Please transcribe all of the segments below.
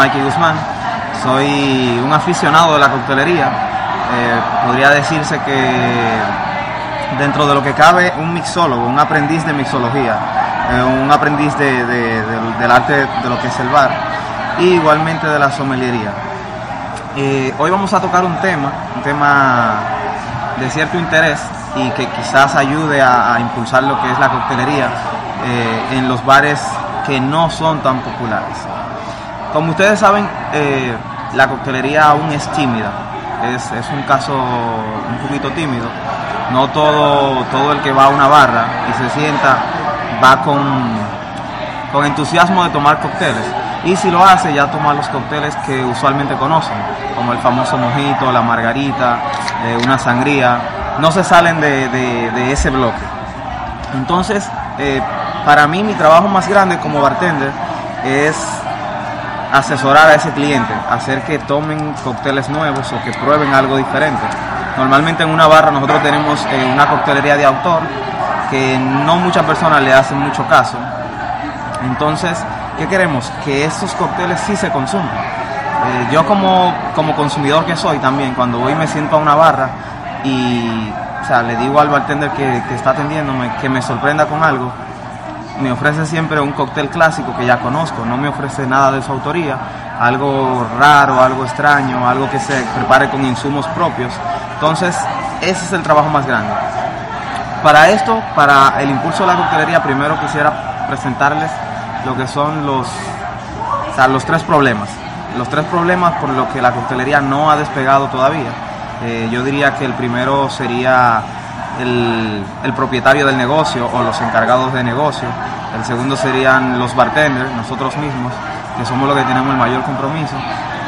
Mikey Guzmán, soy un aficionado de la coctelería. Eh, podría decirse que dentro de lo que cabe un mixólogo, un aprendiz de mixología, eh, un aprendiz del arte de lo que es el bar y igualmente de la someliería. Eh, hoy vamos a tocar un tema, un tema de cierto interés y que quizás ayude a, impulsar lo que es la coctelería en los bares que no son tan populares. Como ustedes saben, la coctelería aún es tímida, es, un caso un poquito tímido. No todo, todo el que va a una barra y se sienta va con, con entusiasmo de tomar cócteles. Y si lo hace, ya toma los cócteles que usualmente conocen, como el famoso mojito, la margarita, eh, una sangría. No se salen de, ese bloque. Entonces, eh, para mí mi trabajo más grande como bartender es asesorar a ese cliente, hacer que tomen cócteles nuevos o que prueben algo diferente. Normalmente en una barra nosotros tenemos eh, una coctelería de autor que no muchas personas le hacen mucho caso. Entonces, ¿qué queremos? Que estos cócteles sí se consuman. Eh, yo como, como consumidor que soy también, cuando voy me siento a una barra y o sea, le digo al bartender que, que está atendiéndome que me sorprenda con algo, me ofrece siempre un cóctel clásico que ya conozco, no me ofrece nada de su autoría, algo raro, algo extraño, algo que se prepare con insumos propios. Entonces, ese es el trabajo más grande. Para esto, para el impulso de la coctelería, primero quisiera presentarles lo que son los, los tres problemas. Los tres problemas por los que la coctelería no ha despegado todavía. Eh, yo diría que el primero sería el, propietario del negocio o los encargados de negocio. El segundo serían los bartenders, nosotros mismos, que somos los que tenemos el mayor compromiso.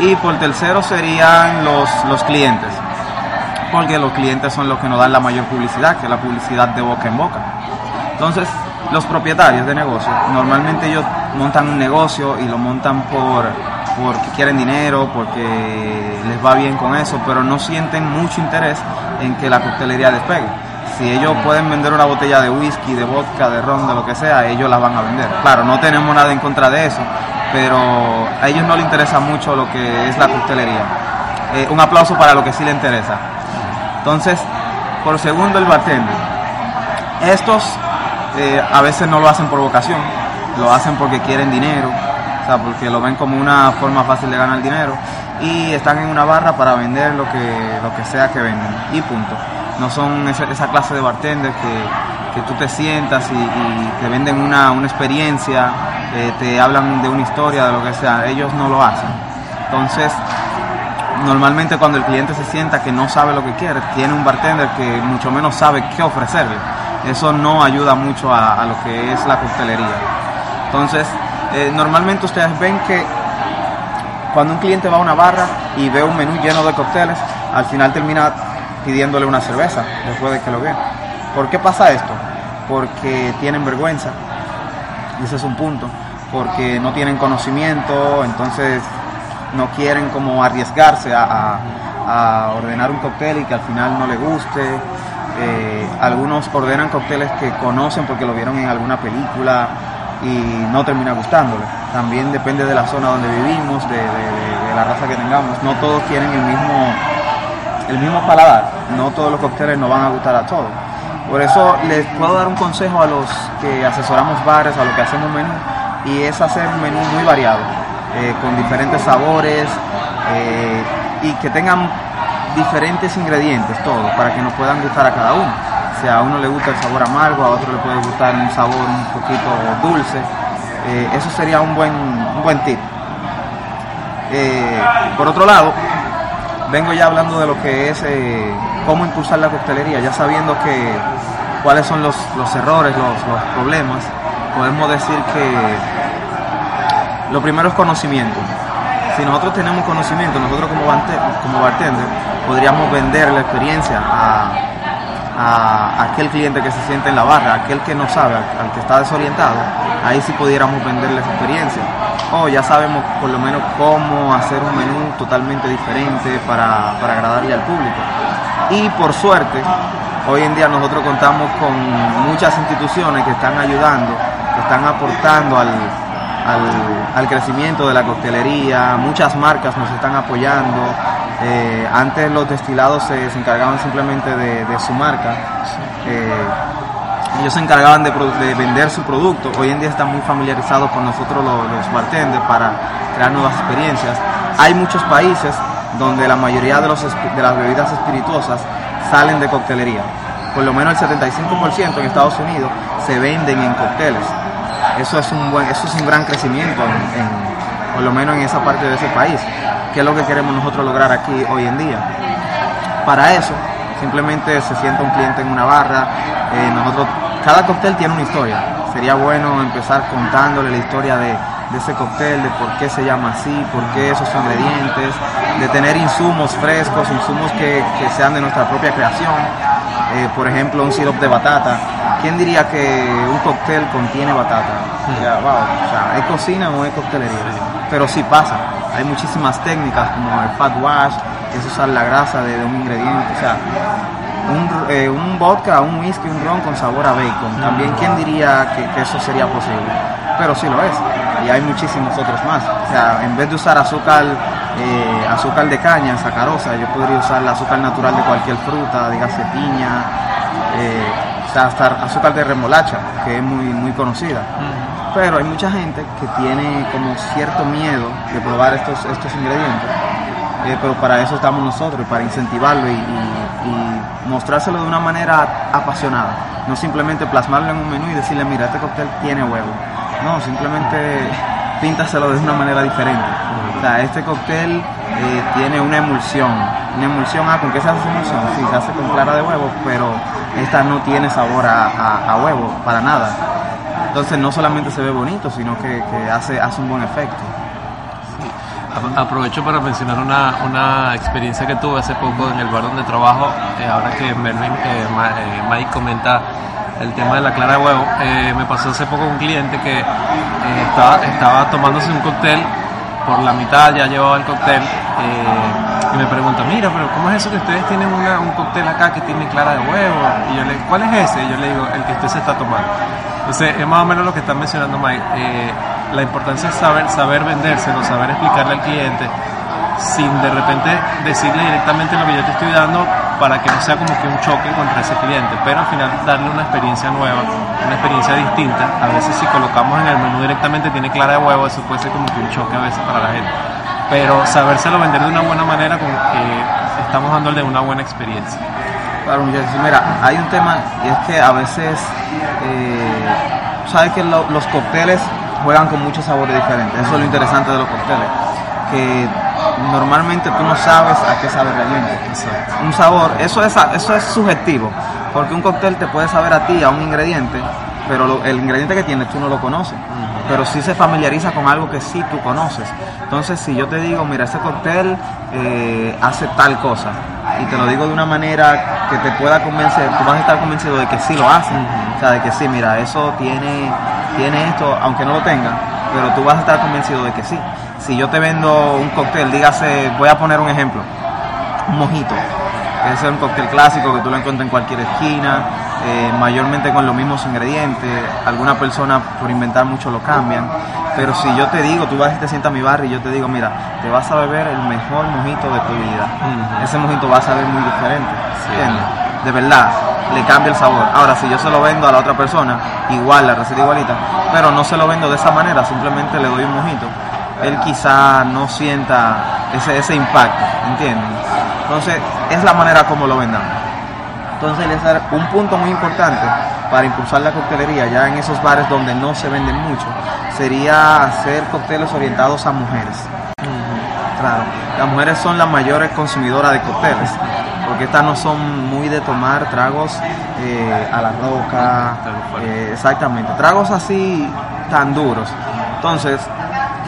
Y por tercero serían los, los clientes, porque los clientes son los que nos dan la mayor publicidad, que es la publicidad de boca en boca. Entonces, los propietarios de negocio, normalmente ellos montan un negocio y lo montan por porque quieren dinero, porque les va bien con eso, pero no sienten mucho interés en que la coctelería despegue si ellos pueden vender una botella de whisky, de vodka, de ron, de lo que sea, ellos la van a vender. Claro, no tenemos nada en contra de eso, pero a ellos no les interesa mucho lo que es la coctelería. Eh, un aplauso para lo que sí le interesa. Entonces, por segundo, el bartender. Estos eh, a veces no lo hacen por vocación, lo hacen porque quieren dinero, o sea, porque lo ven como una forma fácil de ganar dinero y están en una barra para vender lo que, lo que sea que venden y punto no son esa, clase de bartender que, tú te sientas y, te venden una, experiencia, eh, te hablan de una historia, de lo que sea, ellos no lo hacen. Entonces, normalmente cuando el cliente se sienta que no sabe lo que quiere, tiene un bartender que mucho menos sabe qué ofrecerle. Eso no ayuda mucho a, lo que es la coctelería. Entonces, eh, normalmente ustedes ven que cuando un cliente va a una barra y ve un menú lleno de cócteles, al final termina pidiéndole una cerveza después de que lo vean. ¿Por qué pasa esto? Porque tienen vergüenza, ese es un punto, porque no tienen conocimiento, entonces no quieren como arriesgarse a, ordenar un cóctel y que al final no le guste. Eh, algunos ordenan cócteles que conocen porque lo vieron en alguna película y no termina gustándole. También depende de la zona donde vivimos, de, la raza que tengamos. No todos tienen el mismo el mismo paladar. No todos los cócteles nos van a gustar a todos. Por eso les puedo dar un consejo a los que asesoramos bares, a los que hacemos menú, y es hacer menú muy variado, eh, con diferentes sabores eh, y que tengan diferentes ingredientes todos para que nos puedan gustar a cada uno. Si a uno le gusta el sabor amargo, a otro le puede gustar un sabor un poquito dulce. Eh, eso sería un buen, un buen tip. por otro lado, vengo ya hablando de lo que es eh, cómo impulsar la coctelería, ya sabiendo que cuáles son los, errores, los, problemas, podemos decir que lo primero es conocimiento. Si nosotros tenemos conocimiento, nosotros como, como bartender, podríamos vender la experiencia a, aquel cliente que se siente en la barra, aquel que no sabe, al que está desorientado, ahí sí pudiéramos venderle esa experiencia oh, ya sabemos por lo menos cómo hacer un menú totalmente diferente para, agradarle al público. Y por suerte, hoy en día nosotros contamos con muchas instituciones que están ayudando, que están aportando al, al, crecimiento de la coctelería, muchas marcas nos están apoyando. Eh, antes los destilados se, encargaban simplemente de, su marca. Eh, ellos se encargaban de, vender su producto. Hoy en día están muy familiarizados con nosotros los, los bartenders para crear nuevas experiencias. Hay muchos países donde la mayoría de, los, de las bebidas espirituosas salen de coctelería. Por lo menos el 75% en Estados Unidos se venden en cócteles. Eso es un eso es un gran crecimiento, por lo menos en esa parte de ese país, que es lo que queremos nosotros lograr aquí hoy en día. Para eso, simplemente se sienta un cliente en una barra, eh, nosotros, cada cóctel tiene una historia. Sería bueno empezar contándole la historia de, ese cóctel, de por qué se llama así, por qué esos ingredientes, de tener insumos frescos, insumos que, que sean de nuestra propia creación. Eh, por ejemplo, un sirope de batata. ¿Quién diría que un cóctel contiene batata? o sea, ¿es cocina o es coctelería? Pero sí pasa. Hay muchísimas técnicas como el fat wash, que es usar la grasa de, un ingrediente. O sea, un, eh, un, vodka, un whisky, un ron con sabor a bacon. También, ¿quién diría que, eso sería posible? Pero sí lo es. Y hay muchísimos otros más. O sea, en vez de usar azúcar eh, azúcar de caña, sacarosa, yo podría usar el azúcar natural de cualquier fruta, dígase piña, eh, hasta azúcar de remolacha, que es muy, muy conocida. Pero hay mucha gente que tiene como cierto miedo de probar estos, estos ingredientes. Eh, pero para eso estamos nosotros, para incentivarlo y, mostrárselo de una manera apasionada. No simplemente plasmarlo en un menú y decirle, mira, este cóctel tiene huevo. No, simplemente píntaselo de una manera diferente. O sea, este cóctel eh, tiene una emulsión. Una emulsión, ah, ¿con qué se hace emulsión? Sí, se hace con clara de huevo, pero esta no tiene sabor a, huevo, para nada. Entonces no solamente se ve bonito, sino que, hace, hace un buen efecto. Aprovecho para mencionar una, una, experiencia que tuve hace poco en el bar donde trabajo, eh, ahora que Mervin, eh, Mike comenta el tema de la clara de huevo. Eh, me pasó hace poco un cliente que eh, estaba, tomándose un cóctel, por la mitad ya llevaba el cóctel, eh, y me pregunta, mira, pero ¿cómo es eso que ustedes tienen un cóctel acá que tiene clara de huevo? Y yo le digo, ¿cuál es ese? Y yo le digo, el que usted se está tomando. Entonces, es más o menos lo que está mencionando Mike. la importancia es saber, saber vendérselo, saber explicarle al cliente, sin de repente decirle directamente lo que yo te estoy dando, para que no sea como que un choque contra ese cliente, pero al final darle una experiencia nueva, una experiencia distinta. A veces si colocamos en el menú directamente tiene clara de huevo, eso puede ser como que un choque a veces para la gente. Pero sabérselo vender de una buena manera, como que estamos dándole una buena experiencia. Claro, mira, hay un tema y es que a veces, eh, sabes que los cócteles juegan con muchos sabores diferentes, eso es lo interesante de los cócteles, que normalmente tú no sabes a qué sabe realmente. Un sabor, eso es, eso es subjetivo, porque un cóctel te puede saber a ti, a un ingrediente, pero el ingrediente que tiene tú no lo conoces. Pero sí se familiariza con algo que sí tú conoces. Entonces, si yo te digo, mira, ese cóctel eh, hace tal cosa, y te lo digo de una manera que te pueda convencer, tú vas a estar convencido de que sí lo hace. O sea, de que sí, mira, eso tiene, tiene esto, aunque no lo tenga, pero tú vas a estar convencido de que sí. Si yo te vendo un cóctel, dígase, voy a poner un ejemplo, un mojito, que es un cóctel clásico que tú lo encuentras en cualquier esquina, eh, mayormente con los mismos ingredientes, alguna persona por inventar mucho lo cambian, pero si yo te digo, tú vas y te sientas a mi bar y yo te digo, mira, te vas a beber el mejor mojito de tu vida, ese mojito va a saber muy diferente, De verdad, le cambia el sabor. Ahora, si yo se lo vendo a la otra persona, igual, la receta igualita, pero no se lo vendo de esa manera, simplemente le doy un mojito, él quizá no sienta ese, ese impacto, ¿entienden? Entonces, es la manera como lo vendamos. Entonces, un punto muy importante para impulsar la coctelería ya en esos bares donde no se venden mucho sería hacer cócteles orientados a mujeres. Claro, las mujeres son las mayores consumidoras de cócteles, porque estas no son muy de tomar tragos eh, a la roca, eh, exactamente, tragos así tan duros. Entonces,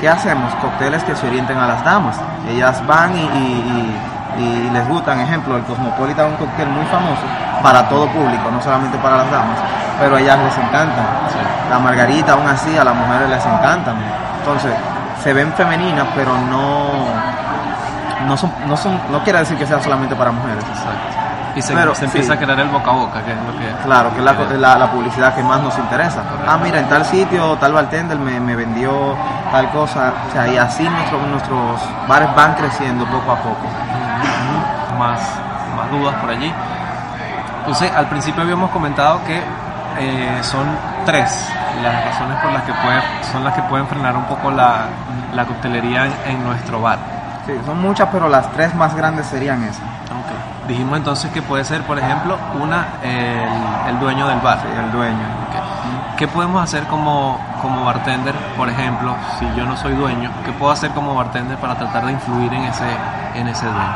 ¿qué hacemos? Cócteles que se orienten a las damas. Ellas van y, les gustan, ejemplo, el Cosmopolitan un cóctel muy famoso para todo público, no solamente para las damas, pero a ellas les encanta. La margarita aún así a las mujeres les encantan. Entonces, se ven femeninas, pero no no son, no son, no quiere decir que sean solamente para mujeres. Y se, Pero, se empieza sí. a crear el boca a boca, que es lo que... Claro, que es la, la- la publicidad que más nos interesa. Ah, mira, en tal sitio, tal bartender me, me vendió tal cosa. O sea, y así nuestro- nuestros bares van creciendo poco a poco. más, más dudas por allí. Entonces, al principio habíamos comentado que eh, son tres las razones por las que puede, son las que pueden frenar un poco la, la coctelería en, en nuestro bar. Sí, son muchas, pero las tres más grandes serían esas. Ok. Dijimos entonces que puede ser, por ejemplo, una, el, el dueño del bar. Sí, el dueño. Ok. ¿Qué podemos hacer como, como bartender, por ejemplo, si yo no soy dueño? ¿Qué puedo hacer como bartender para tratar de influir en ese, en ese dueño?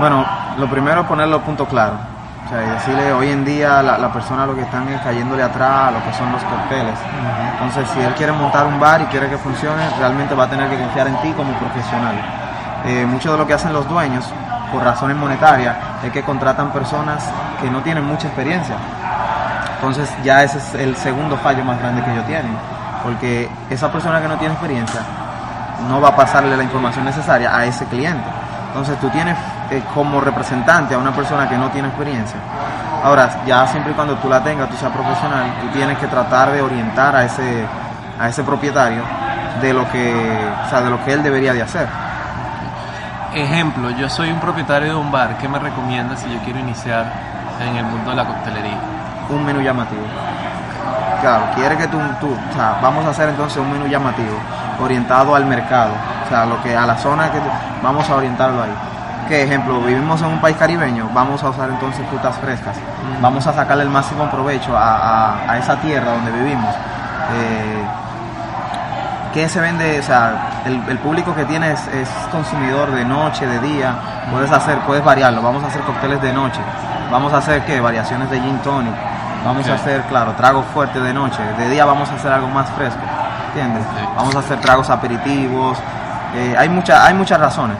Bueno, lo primero es poner los puntos claros. O sea, y decirle hoy en día la, la persona lo que están es cayéndole atrás a lo que son los cócteles. Entonces, si él quiere montar un bar y quiere que funcione, realmente va a tener que confiar en ti como profesional. Eh, mucho de lo que hacen los dueños, por razones monetarias, es que contratan personas que no tienen mucha experiencia. Entonces, ya ese es el segundo fallo más grande que ellos tienen. Porque esa persona que no tiene experiencia no va a pasarle la información necesaria a ese cliente. Entonces tú tienes eh, como representante a una persona que no tiene experiencia. Ahora, ya siempre y cuando tú la tengas, tú seas profesional, tú tienes que tratar de orientar a ese, a ese propietario de lo que, o sea, de lo que él debería de hacer. Ejemplo, yo soy un propietario de un bar, ¿qué me recomiendas si yo quiero iniciar en el mundo de la coctelería? Un menú llamativo. Claro, quiere que tú, tú, o sea, vamos a hacer entonces un menú llamativo, orientado al mercado, o sea, lo que a la zona que vamos a orientarlo ahí. Que ejemplo, vivimos en un país caribeño, vamos a usar entonces frutas frescas, vamos a sacarle el máximo provecho a, a- a esa tierra donde vivimos. Eh, ¿Qué se vende? O sea, el, el público que tienes es consumidor de noche, de día, puedes hacer, puedes variarlo, vamos a hacer cócteles de noche, vamos a hacer qué, variaciones de gin tonic, vamos Ok. a hacer, claro, tragos fuertes de noche, de día vamos a hacer algo más fresco, ¿entiendes? Ok. Vamos a hacer tragos aperitivos, eh, hay, mucha, hay muchas razones.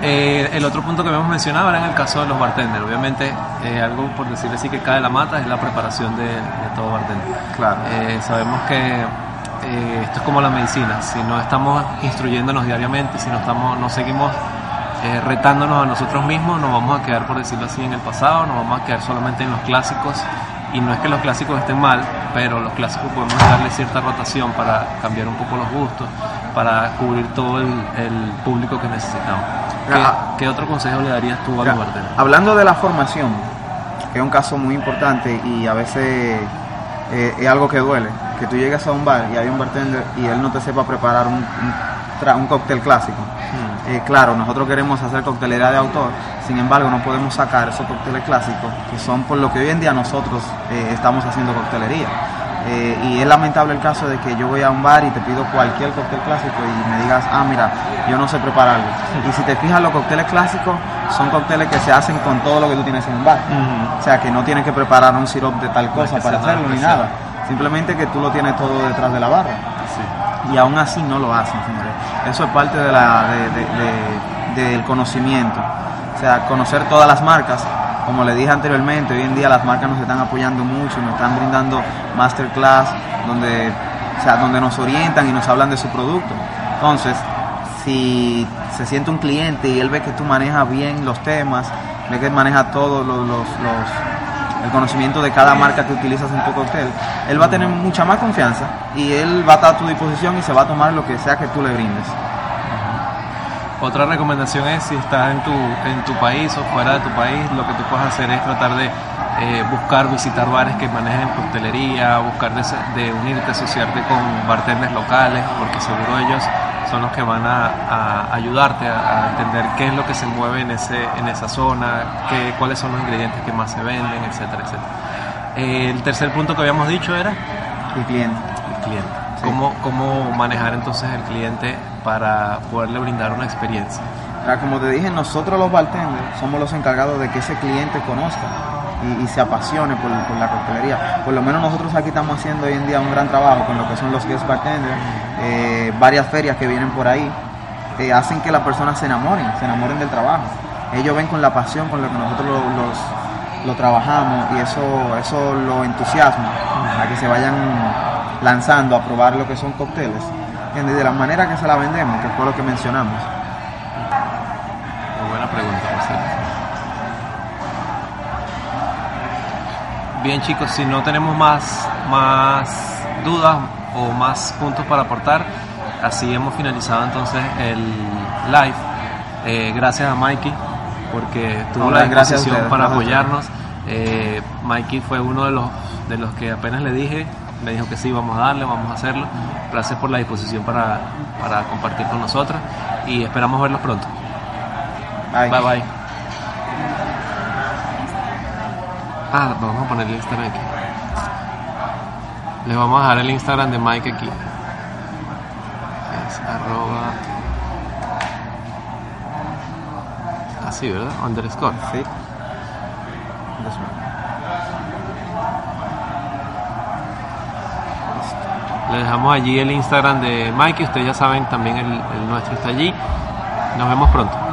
Eh, el otro punto que habíamos mencionado era en el caso de los bartenders. Obviamente, eh, algo por decirle así que cae de la mata es la preparación de, de todo bartender. Claro. Eh, sabemos que esto es como la medicina. Si no estamos instruyéndonos diariamente, si no, estamos, no seguimos retándonos a nosotros mismos, nos vamos a quedar, por decirlo así, en el pasado, nos vamos a quedar solamente en los clásicos. Y no es que los clásicos estén mal, pero los clásicos podemos darle cierta rotación para cambiar un poco los gustos, para cubrir todo el, el público que necesitamos. ¿Qué, Ah. qué otro consejo le darías tú a Ya? Hablando de la formación, que es un caso muy importante y a veces eh, es algo que duele, que tú llegas a un bar y hay un bartender y él no te sepa preparar un, un, un cóctel clásico. Eh, claro, nosotros queremos hacer coctelería de autor, sin embargo no podemos sacar esos cócteles clásicos, que son por lo que hoy en día nosotros eh, estamos haciendo coctelería. Eh, y es lamentable el caso de que yo voy a un bar y te pido cualquier cóctel clásico y me digas, ah, mira, yo no sé prepararlo. Y si te fijas, los cócteles clásicos son cócteles que se hacen con todo lo que tú tienes en un bar. O sea, que no tienes que preparar un sirope de tal cosa para hacerlo ni nada. Simplemente que tú lo tienes todo detrás de la barra. Sí. Y aún así no lo hacen, señores. Eso es parte de la, de- de- de- del conocimiento. O sea, conocer todas las marcas. Como le dije anteriormente, hoy en día las marcas nos están apoyando mucho, nos están brindando masterclass donde, o sea, donde nos orientan y nos hablan de su producto. Entonces, si se siente un cliente y él ve que tú manejas bien los temas, ve que manejas todos los, los- el conocimiento de cada marca que utilizas en tu cóctel, él va a tener mucha más confianza y él va a estar a tu disposición y se va a tomar lo que sea que tú le brindes. Otra recomendación es si estás en tu, en tu país o fuera de tu país, lo que tú puedes hacer es tratar de eh, buscar, visitar bares que manejen coctelería, buscar de, de unirte, asociarte con bartenders locales, porque seguro ellos son los que van a, a ayudarte a, a entender qué es lo que se mueve en, ese, en esa zona, qué, cuáles son los ingredientes que más se venden, etcétera, etcétera. Eh, el tercer punto que habíamos dicho era El cliente. el cliente. Sí. ¿Cómo, ¿Cómo manejar entonces el cliente para poderle brindar una experiencia? Como te dije, nosotros los bartenders somos los encargados de que ese cliente conozca y, se apasione por, la coctelería. Por lo menos nosotros aquí estamos haciendo hoy en día un gran trabajo con lo que son los guest bartenders, eh, varias ferias que vienen por ahí, eh, hacen que las personas se enamoren, se enamoren del trabajo. Ellos ven con la pasión con la que nosotros lo, los- lo trabajamos y eso, eso lo entusiasma a que se vayan lanzando a probar lo que son cócteles de la manera que se la vendemos, que fue lo que mencionamos. Muy buena pregunta, Marcelo. Bien chicos, si no tenemos más, más dudas o más puntos para aportar, así hemos finalizado entonces el live. Eh, gracias a Mikey porque tuvo la disposición para apoyarnos. Eh, Mikey fue uno de los, de los que apenas le dije, me dijo que sí, vamos a darle, vamos a hacerlo. Gracias por la disposición para, para compartir con nosotros y esperamos verlos pronto. Bye. Bye bye. Ah, vamos a poner el Instagram aquí. Les vamos a dejar el Instagram de Mike aquí. Es arroba. Así, ¿verdad? Underscore. Sí. Les dejamos allí el Instagram de Mike. Ustedes ya saben, también el, el nuestro está allí. Nos vemos pronto.